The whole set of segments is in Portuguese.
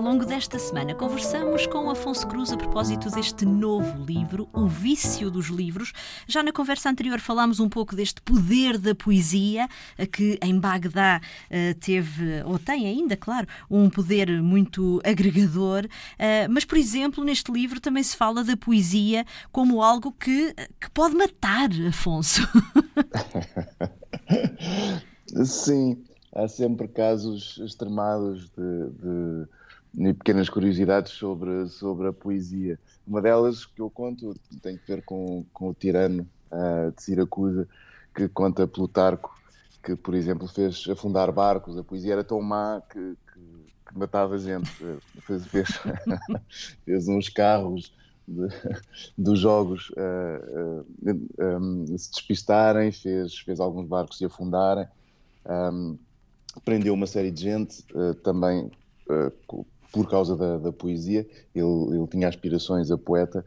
longo desta semana conversamos com Afonso Cruz a propósito deste novo livro, O Vício dos Livros. Já na conversa anterior falámos um pouco deste poder da poesia, que em Bagdá eh, teve, ou tem ainda, claro, um poder muito agregador. Eh, mas, por exemplo, neste livro também se fala da poesia como algo que, que pode matar, Afonso. Sim, há sempre casos extremados de, de, pequenas curiosidades sobre, sobre a poesia. Uma delas que eu conto tem que ver com, com o tirano uh, de Siracusa, que conta Plutarco, que, por exemplo, fez afundar barcos. A poesia era tão má que, que, que matava gente. Fez, fez, fez uns carros dos jogos uh, uh, um, se despistarem, fez, fez alguns barcos se afundarem. Um, prendeu uma série de gente uh, também por causa da, da poesia. Ele, ele, tinha aspirações a poeta,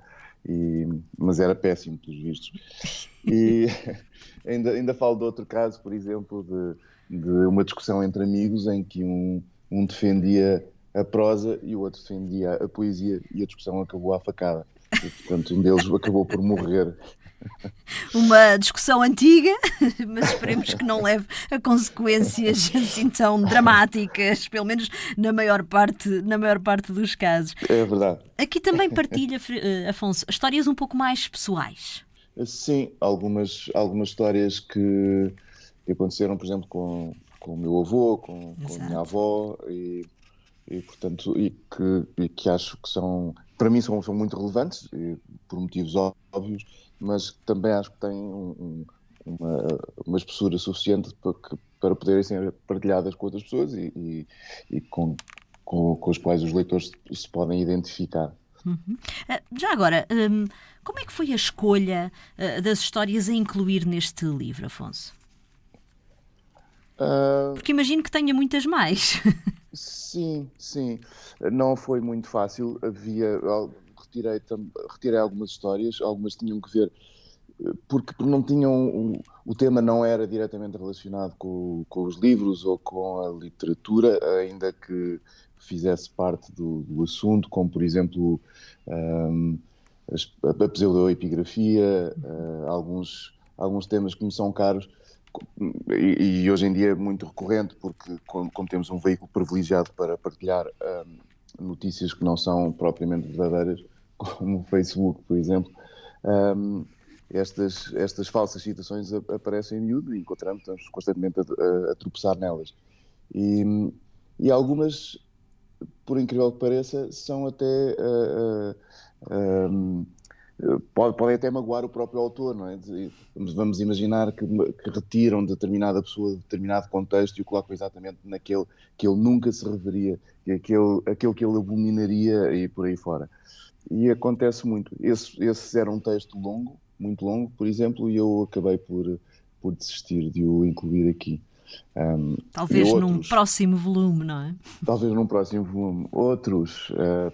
e, mas era péssimo, pelos vistos. E ainda, ainda falo de outro caso, por exemplo, de, de uma discussão entre amigos em que um, um defendia a prosa e o outro defendia a poesia e a discussão acabou à facada. E, portanto, um deles acabou por morrer uma discussão antiga, mas esperemos que não leve a consequências assim tão dramáticas, pelo menos na maior parte, na maior parte dos casos. É verdade. Aqui também partilha, eh, Afonso, histórias um pouco mais pessoais. Sim, algumas, algumas histórias que, que aconteceram, por exemplo, com, com o meu avô, com, com a minha avó e, e portanto, e que, e que acho que são, para mim são, são muito relevantes, por motivos óbvios, mas também acho que têm um, uma, uma espessura suficiente para, que, para poderem ser partilhadas com outras pessoas e, e, e com, com, com, os quais os leitores se podem identificar. Uhum. Ah, já agora, hum, como é que foi a escolha ah, das histórias a incluir neste livro, Afonso? Uh... Porque imagino que tenha muitas mais. sim, sim. Não foi muito fácil. Havia retirei, retirei algumas histórias, algumas tinham que ver eh, porque não tinham o, tema não era diretamente relacionado com, com, os livros ou com a literatura, ainda que fizesse parte do, do assunto, como por exemplo um, a, a pseudoepigrafia, uh, alguns, alguns temas que me são caros e, e, hoje em dia é muito recorrente porque como, como temos um veículo privilegiado para partilhar um, notícias que não são propriamente verdadeiras, como o Facebook, por exemplo, um, estas, estas falsas citações aparecem em miúdo e encontramos, estamos constantemente a, a, a tropeçar nelas. E, e, algumas, por incrível que pareça, são até. Uh, uh, podem até magoar o próprio autor, não é? Vamos imaginar que, que retiram determinada pessoa de determinado contexto e o colocam exatamente naquele que ele nunca se reveria, aquele, aquele que ele abominaria e por aí fora e acontece muito. Esse, esse era um texto longo, muito longo, por exemplo, e eu acabei por, por desistir de o incluir aqui. Um, talvez outros, num próximo volume, não é? Talvez num próximo volume. Outros, uh,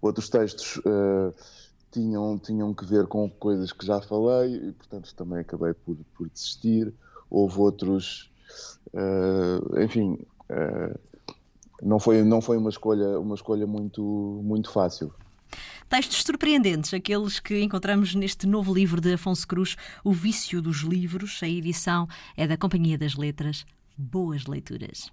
outros textos uh, tinham, tinham que ver com coisas que já falei e, portanto, também acabei por, por desistir. Houve outros, uh, enfim, não foi, não foi uma escolha, uma escolha muito, muito fácil. Textos surpreendentes, aqueles que encontramos neste novo livro de Afonso Cruz, O Vício dos Livros. A edição é da Companhia das Letras. Boas leituras.